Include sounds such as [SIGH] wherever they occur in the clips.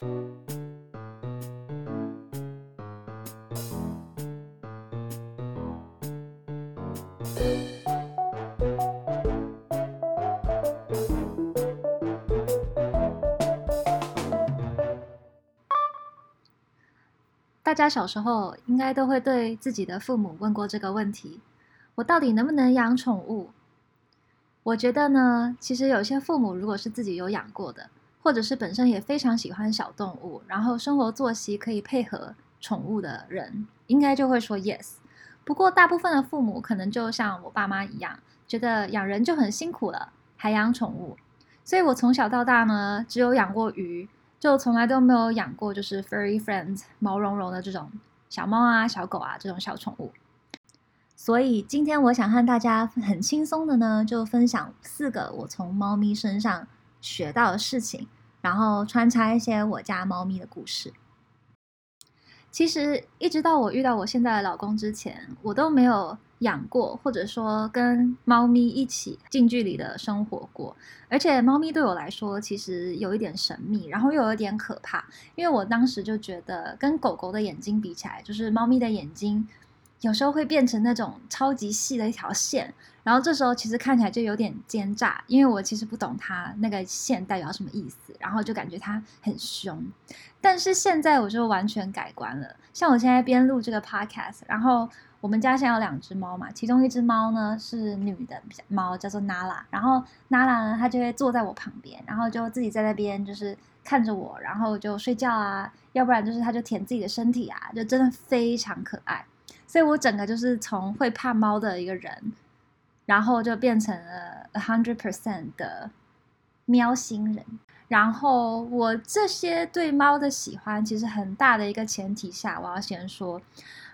大家小时候应该都会对自己的父母问过这个问题：我到底能不能养宠物？我觉得呢，其实有些父母如果是自己有养过的，或者是本身也非常喜欢小动物，然后生活作息可以配合宠物的人，应该就会说 yes。不过大部分的父母可能就像我爸妈一样，觉得养人就很辛苦了，还养宠物。所以我从小到大呢，只有养过鱼。就从来都没有养过，就是 furry friends 毛茸茸的这种小猫啊、小狗啊这种小宠物。所以今天我想和大家很轻松的呢，就分享四个我从猫咪身上学到的事情，然后穿插一些我家猫咪的故事。其实一直到我遇到我现在的老公之前，我都没有。养过，或者说跟猫咪一起近距离的生活过，而且猫咪对我来说其实有一点神秘，然后又有点可怕，因为我当时就觉得跟狗狗的眼睛比起来，就是猫咪的眼睛有时候会变成那种超级细的一条线，然后这时候其实看起来就有点奸诈，因为我其实不懂它那个线代表什么意思，然后就感觉它很凶。但是现在我就完全改观了，像我现在边录这个 podcast，然后。我们家现在有两只猫嘛，其中一只猫呢是女的猫，叫做 Nala。然后 Nala 呢，它就会坐在我旁边，然后就自己在那边就是看着我，然后就睡觉啊，要不然就是它就舔自己的身体啊，就真的非常可爱。所以我整个就是从会怕猫的一个人，然后就变成了 a hundred percent 的喵星人。然后我这些对猫的喜欢，其实很大的一个前提下，我要先说。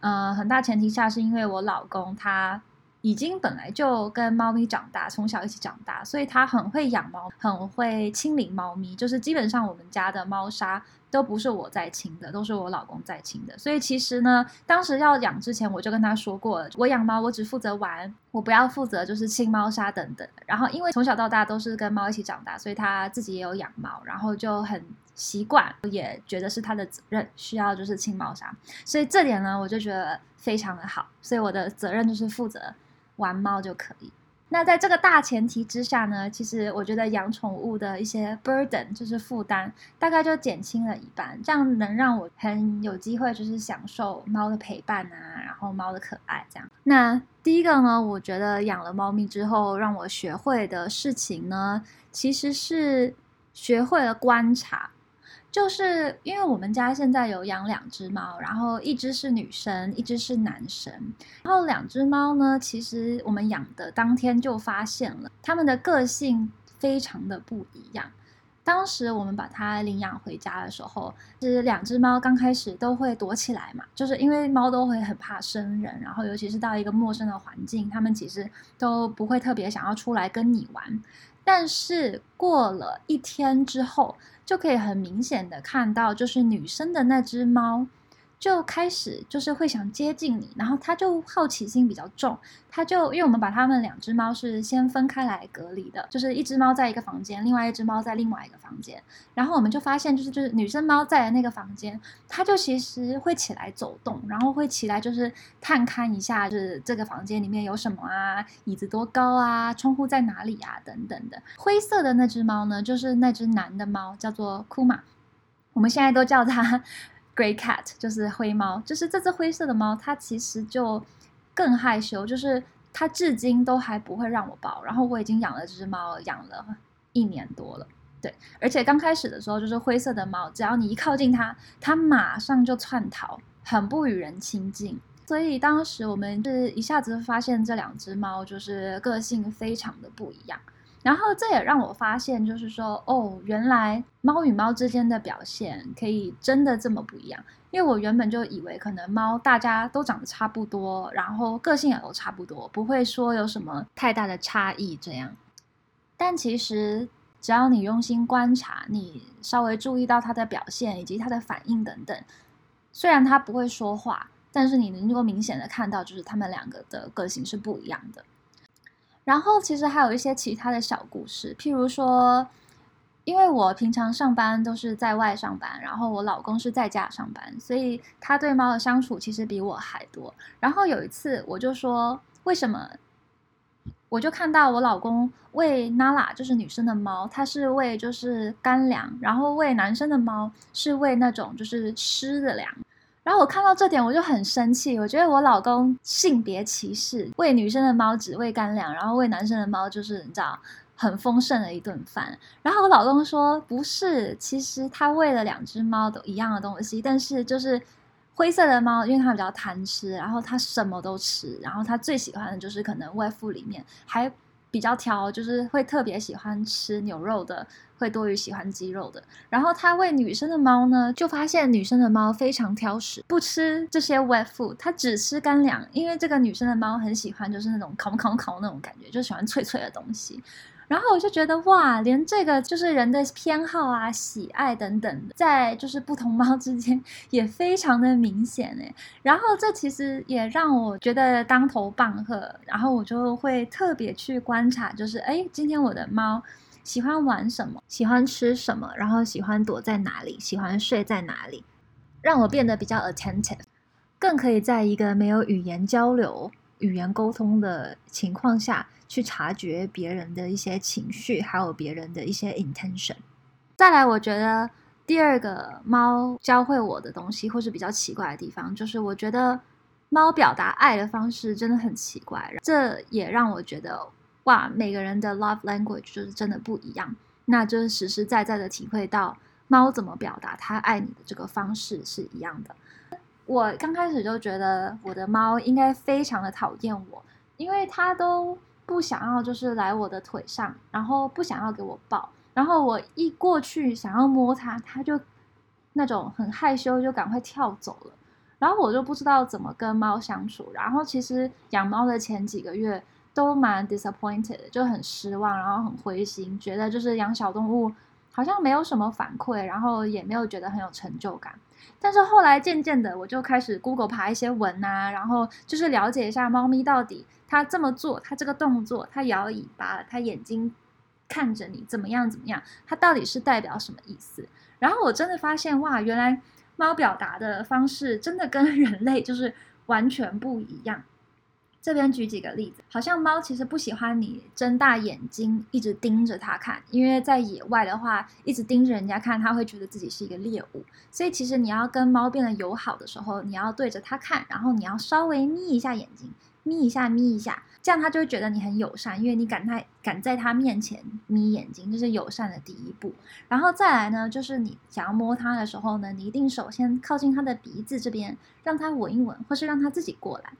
嗯，很大前提下是因为我老公他已经本来就跟猫咪长大，从小一起长大，所以他很会养猫，很会清理猫咪。就是基本上我们家的猫砂都不是我在清的，都是我老公在清的。所以其实呢，当时要养之前，我就跟他说过，我养猫我只负责玩，我不要负责就是清猫砂等等。然后因为从小到大都是跟猫一起长大，所以他自己也有养猫，然后就很。习惯也觉得是他的责任，需要就是清猫砂，所以这点呢，我就觉得非常的好，所以我的责任就是负责玩猫就可以。那在这个大前提之下呢，其实我觉得养宠物的一些 burden 就是负担，大概就减轻了一半，这样能让我很有机会就是享受猫的陪伴啊，然后猫的可爱这样。那第一个呢，我觉得养了猫咪之后让我学会的事情呢，其实是学会了观察。就是因为我们家现在有养两只猫，然后一只是女生，一只是男生。然后两只猫呢，其实我们养的当天就发现了，它们的个性非常的不一样。当时我们把它领养回家的时候，是两只猫刚开始都会躲起来嘛，就是因为猫都会很怕生人，然后尤其是到一个陌生的环境，它们其实都不会特别想要出来跟你玩。但是过了一天之后，就可以很明显的看到，就是女生的那只猫。就开始就是会想接近你，然后它就好奇心比较重，它就因为我们把它们两只猫是先分开来隔离的，就是一只猫在一个房间，另外一只猫在另外一个房间，然后我们就发现就是就是女生猫在的那个房间，它就其实会起来走动，然后会起来就是探看一下，就是这个房间里面有什么啊，椅子多高啊，窗户在哪里啊等等的。灰色的那只猫呢，就是那只男的猫，叫做库玛，我们现在都叫它。Grey Cat 就是灰猫，就是这只灰色的猫，它其实就更害羞，就是它至今都还不会让我抱。然后我已经养了这只猫，养了一年多了，对。而且刚开始的时候，就是灰色的猫，只要你一靠近它，它马上就窜逃，很不与人亲近。所以当时我们是一下子发现这两只猫就是个性非常的不一样。然后这也让我发现，就是说，哦，原来猫与猫之间的表现可以真的这么不一样。因为我原本就以为，可能猫大家都长得差不多，然后个性也都差不多，不会说有什么太大的差异这样。但其实，只要你用心观察，你稍微注意到它的表现以及它的反应等等，虽然它不会说话，但是你能够明显的看到，就是它们两个的个性是不一样的。然后其实还有一些其他的小故事，譬如说，因为我平常上班都是在外上班，然后我老公是在家上班，所以他对猫的相处其实比我还多。然后有一次我就说，为什么？我就看到我老公喂 Nala，就是女生的猫，它是喂就是干粮，然后喂男生的猫是喂那种就是湿的粮。然后我看到这点我就很生气，我觉得我老公性别歧视，喂女生的猫只喂干粮，然后喂男生的猫就是你知道。很丰盛的一顿饭，然后我老公说不是，其实他喂了两只猫都一样的东西，但是就是灰色的猫，因为它比较贪吃，然后它什么都吃，然后它最喜欢的就是可能外附里面还比较挑，就是会特别喜欢吃牛肉的，会多于喜欢鸡肉的。然后他喂女生的猫呢，就发现女生的猫非常挑食，不吃这些 wet food，它只吃干粮，因为这个女生的猫很喜欢就是那种烤烤烤那种感觉，就喜欢脆脆的东西。然后我就觉得哇，连这个就是人的偏好啊、喜爱等等的，在就是不同猫之间也非常的明显诶。然后这其实也让我觉得当头棒喝。然后我就会特别去观察，就是哎，今天我的猫喜欢玩什么，喜欢吃什么，然后喜欢躲在哪里，喜欢睡在哪里，让我变得比较 attentive，更可以在一个没有语言交流、语言沟通的情况下。去察觉别人的一些情绪，还有别人的一些 intention。再来，我觉得第二个猫教会我的东西，或是比较奇怪的地方，就是我觉得猫表达爱的方式真的很奇怪。这也让我觉得，哇，每个人的 love language 就是真的不一样。那就是实实在在的体会到，猫怎么表达它爱你的这个方式是一样的。我刚开始就觉得我的猫应该非常的讨厌我，因为它都。不想要就是来我的腿上，然后不想要给我抱，然后我一过去想要摸它，它就那种很害羞，就赶快跳走了。然后我就不知道怎么跟猫相处。然后其实养猫的前几个月都蛮 disappointed，就很失望，然后很灰心，觉得就是养小动物好像没有什么反馈，然后也没有觉得很有成就感。但是后来渐渐的，我就开始 Google 爬一些文啊，然后就是了解一下猫咪到底它这么做，它这个动作，它摇尾巴，它眼睛看着你怎么样怎么样，它到底是代表什么意思？然后我真的发现哇，原来猫表达的方式真的跟人类就是完全不一样。这边举几个例子，好像猫其实不喜欢你睁大眼睛一直盯着它看，因为在野外的话，一直盯着人家看，它会觉得自己是一个猎物。所以其实你要跟猫变得友好的时候，你要对着它看，然后你要稍微眯一下眼睛，眯一下，眯一下，这样它就会觉得你很友善，因为你敢在敢在它面前眯眼睛，这是友善的第一步。然后再来呢，就是你想要摸它的时候呢，你一定首先靠近它的鼻子这边，让它闻一闻，或是让它自己过来。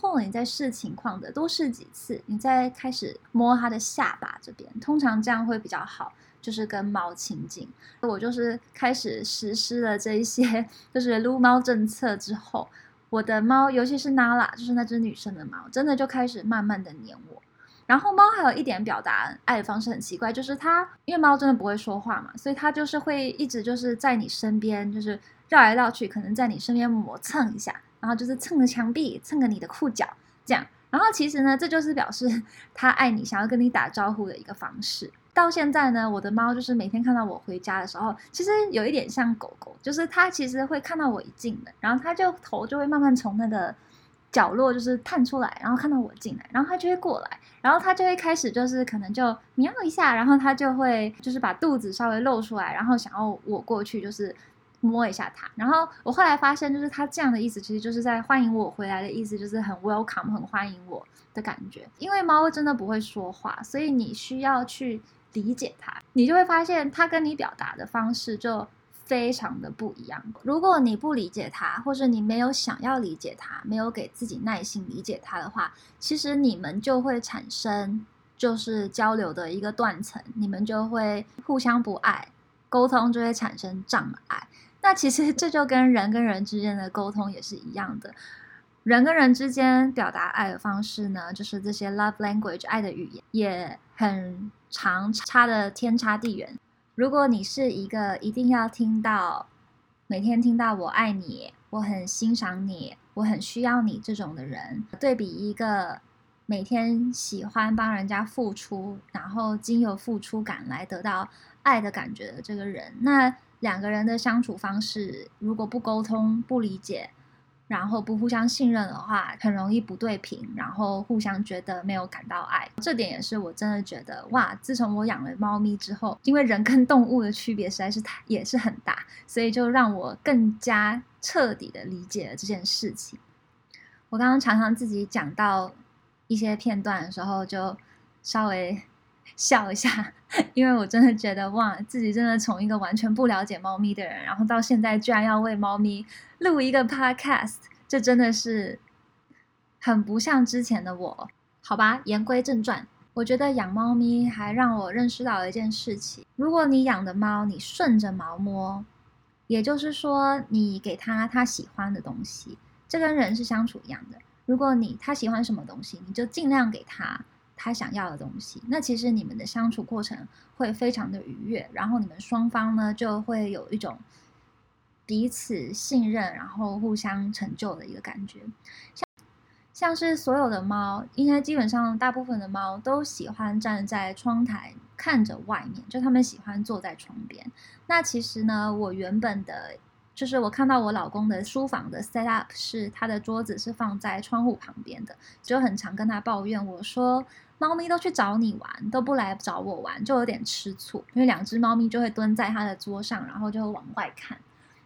后你再试情况的多试几次，你再开始摸它的下巴这边，通常这样会比较好，就是跟猫亲近。我就是开始实施了这一些，就是撸猫政策之后，我的猫，尤其是 Nala，就是那只女生的猫，真的就开始慢慢的黏我。然后猫还有一点表达爱的方式很奇怪，就是它因为猫真的不会说话嘛，所以它就是会一直就是在你身边，就是绕来绕去，可能在你身边磨蹭一下。然后就是蹭着墙壁，蹭着你的裤脚，这样。然后其实呢，这就是表示 [LAUGHS] 他爱你，想要跟你打招呼的一个方式。到现在呢，我的猫就是每天看到我回家的时候，其实有一点像狗狗，就是它其实会看到我一进门，然后它就头就会慢慢从那个角落就是探出来，然后看到我进来，然后它就会过来，然后它就会开始就是可能就喵一下，然后它就会就是把肚子稍微露出来，然后想要我过去就是。摸一下它，然后我后来发现，就是它这样的意思，其实就是在欢迎我回来的意思，就是很 welcome，很欢迎我的感觉。因为猫真的不会说话，所以你需要去理解它，你就会发现它跟你表达的方式就非常的不一样。如果你不理解它，或者你没有想要理解它，没有给自己耐心理解它的话，其实你们就会产生就是交流的一个断层，你们就会互相不爱，沟通就会产生障碍。那其实 [LAUGHS] 这就跟人跟人之间的沟通也是一样的，人跟人之间表达爱的方式呢，就是这些 love language 爱的语言也很长，差的天差地远。如果你是一个一定要听到每天听到我爱你，我很欣赏你，我很需要你这种的人，对比一个每天喜欢帮人家付出，然后经由付出感来得到爱的感觉的这个人，那两个人的相处方式如果不沟通、不理解，然后不互相信任的话，很容易不对频，然后互相觉得没有感到爱。这点也是我真的觉得哇！自从我养了猫咪之后，因为人跟动物的区别实在是太也是很大，所以就让我更加彻底的理解了这件事情。我刚刚常常自己讲到一些片段的时候，就稍微 [LAUGHS] 笑一下，因为我真的觉得哇，自己真的从一个完全不了解猫咪的人，然后到现在居然要为猫咪录一个 podcast，这真的是很不像之前的我。好吧，言归正传，我觉得养猫咪还让我认识到了一件事情：如果你养的猫，你顺着毛摸，也就是说，你给它它喜欢的东西。这跟人是相处一样的，如果你他喜欢什么东西，你就尽量给他他想要的东西。那其实你们的相处过程会非常的愉悦，然后你们双方呢就会有一种彼此信任，然后互相成就的一个感觉。像像是所有的猫，应该基本上大部分的猫都喜欢站在窗台看着外面，就他们喜欢坐在窗边。那其实呢，我原本的。就是我看到我老公的书房的 set up 是他的桌子是放在窗户旁边的，就很常跟他抱怨我说，猫咪都去找你玩，都不来找我玩，就有点吃醋。因为两只猫咪就会蹲在他的桌上，然后就会往外看。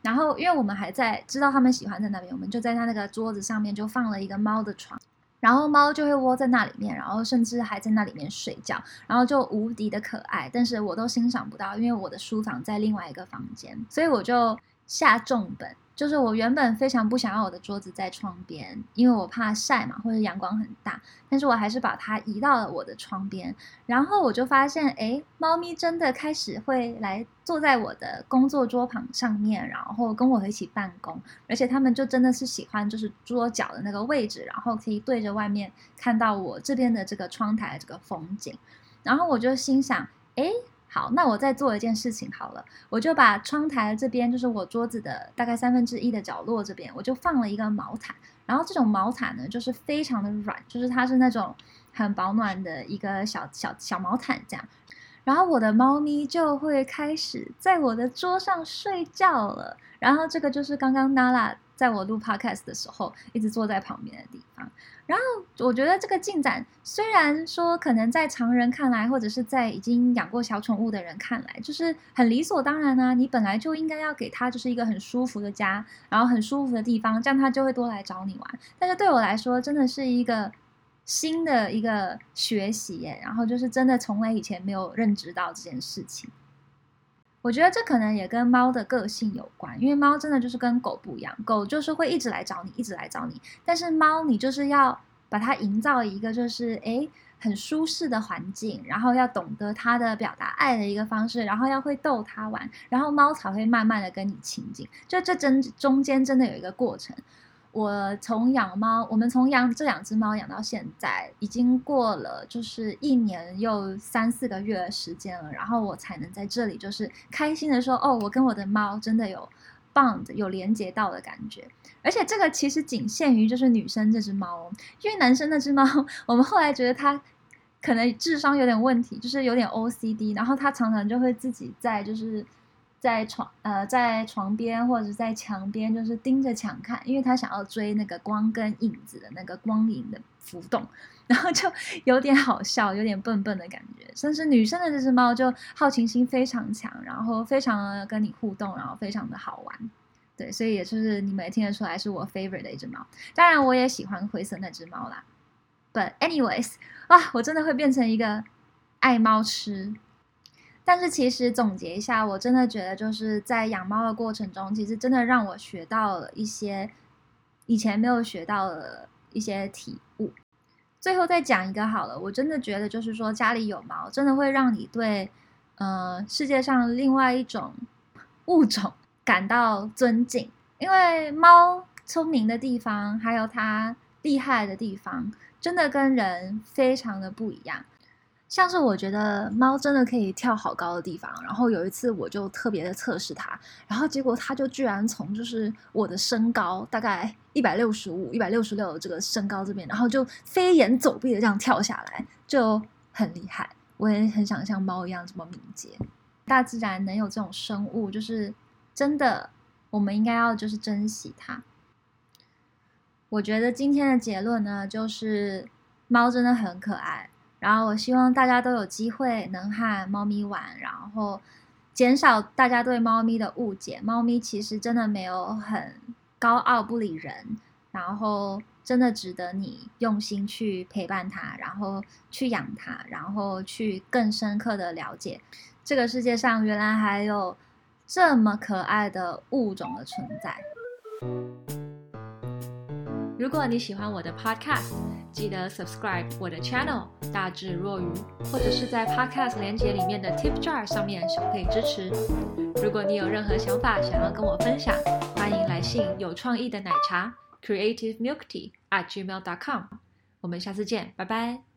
然后因为我们还在知道他们喜欢在那边，我们就在他那个桌子上面就放了一个猫的床，然后猫就会窝在那里面，然后甚至还在那里面睡觉，然后就无敌的可爱。但是我都欣赏不到，因为我的书房在另外一个房间，所以我就。下重本，就是我原本非常不想要我的桌子在窗边，因为我怕晒嘛，或者阳光很大。但是我还是把它移到了我的窗边，然后我就发现，哎，猫咪真的开始会来坐在我的工作桌旁上面，然后跟我一起办公，而且它们就真的是喜欢就是桌角的那个位置，然后可以对着外面看到我这边的这个窗台的这个风景。然后我就心想，哎。好，那我再做一件事情好了，我就把窗台这边，就是我桌子的大概三分之一的角落这边，我就放了一个毛毯。然后这种毛毯呢，就是非常的软，就是它是那种很保暖的一个小小小毛毯这样。然后我的猫咪就会开始在我的桌上睡觉了。然后这个就是刚刚 Nala 在我录 Podcast 的时候一直坐在旁边的地方。然后我觉得这个进展虽然说可能在常人看来，或者是在已经养过小宠物的人看来，就是很理所当然啊。你本来就应该要给它就是一个很舒服的家，然后很舒服的地方，这样它就会多来找你玩。但是对我来说，真的是一个。新的一个学习耶，然后就是真的从来以前没有认知到这件事情。我觉得这可能也跟猫的个性有关，因为猫真的就是跟狗不一样，狗就是会一直来找你，一直来找你。但是猫，你就是要把它营造一个就是诶很舒适的环境，然后要懂得它的表达爱的一个方式，然后要会逗它玩，然后猫才会慢慢的跟你亲近。就这真中间真的有一个过程。我从养猫，我们从养这两只猫养到现在，已经过了就是一年又三四个月的时间了，然后我才能在这里就是开心的说，哦，我跟我的猫真的有 bond 有连接到的感觉，而且这个其实仅限于就是女生这只猫，因为男生那只猫，我们后来觉得它可能智商有点问题，就是有点 OCD，然后它常常就会自己在就是。在床呃，在床边或者在墙边，就是盯着墙看，因为他想要追那个光跟影子的那个光影的浮动，然后就 [LAUGHS] 有点好笑，有点笨笨的感觉。甚至女生的这只猫就好奇心非常强，然后非常的跟你互动，然后非常的好玩。对，所以也就是你们也听得出来是我 favorite 的一只猫。当然，我也喜欢灰色那只猫啦。But anyways，啊，我真的会变成一个爱猫痴。但是其实总结一下，我真的觉得就是在养猫的过程中，其实真的让我学到了一些以前没有学到的一些体悟。最后再讲一个好了，我真的觉得就是说家里有猫，真的会让你对呃世界上另外一种物种感到尊敬，因为猫聪明的地方，还有它厉害的地方，真的跟人非常的不一样。像是我觉得猫真的可以跳好高的地方，然后有一次我就特别的测试它，然后结果它就居然从就是我的身高大概一百六十五、一百六十六的这个身高这边，然后就飞檐走壁的这样跳下来，就很厉害。我也很想像猫一样这么敏捷。大自然能有这种生物，就是真的，我们应该要就是珍惜它。我觉得今天的结论呢，就是猫真的很可爱。然后我希望大家都有机会能和猫咪玩，然后减少大家对猫咪的误解。猫咪其实真的没有很高傲不理人，然后真的值得你用心去陪伴它，然后去养它，然后去更深刻的了解这个世界上原来还有这么可爱的物种的存在。如果你喜欢我的 podcast，记得 subscribe 我的 channel 大智若愚，或者是在 podcast 连接里面的 tip jar 上面小费支持。如果你有任何想法想要跟我分享，欢迎来信有创意的奶茶 creative milk tea at gmail dot com。我们下次见，拜拜。